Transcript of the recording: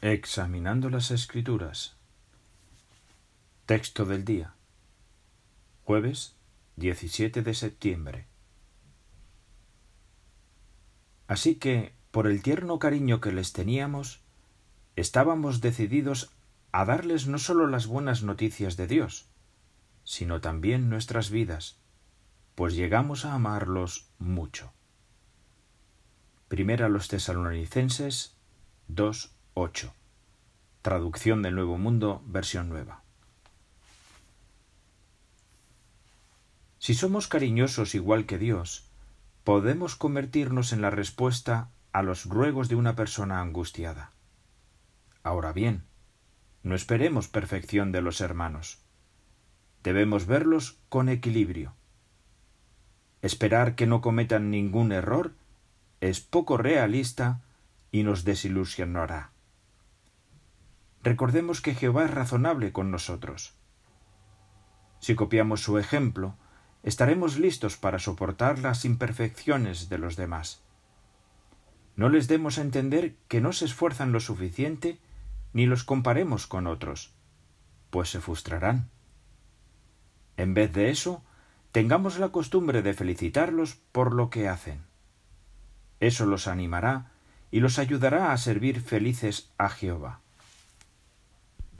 Examinando las Escrituras. Texto del día. Jueves 17 de septiembre. Así que, por el tierno cariño que les teníamos, estábamos decididos a darles no sólo las buenas noticias de Dios, sino también nuestras vidas, pues llegamos a amarlos mucho. Primera los tesalonicenses 2, 8. Traducción del Nuevo Mundo, versión nueva. Si somos cariñosos igual que Dios, podemos convertirnos en la respuesta a los ruegos de una persona angustiada. Ahora bien, no esperemos perfección de los hermanos. Debemos verlos con equilibrio. Esperar que no cometan ningún error es poco realista y nos desilusionará. Recordemos que Jehová es razonable con nosotros. Si copiamos su ejemplo, estaremos listos para soportar las imperfecciones de los demás. No les demos a entender que no se esfuerzan lo suficiente ni los comparemos con otros, pues se frustrarán. En vez de eso, tengamos la costumbre de felicitarlos por lo que hacen. Eso los animará y los ayudará a servir felices a Jehová.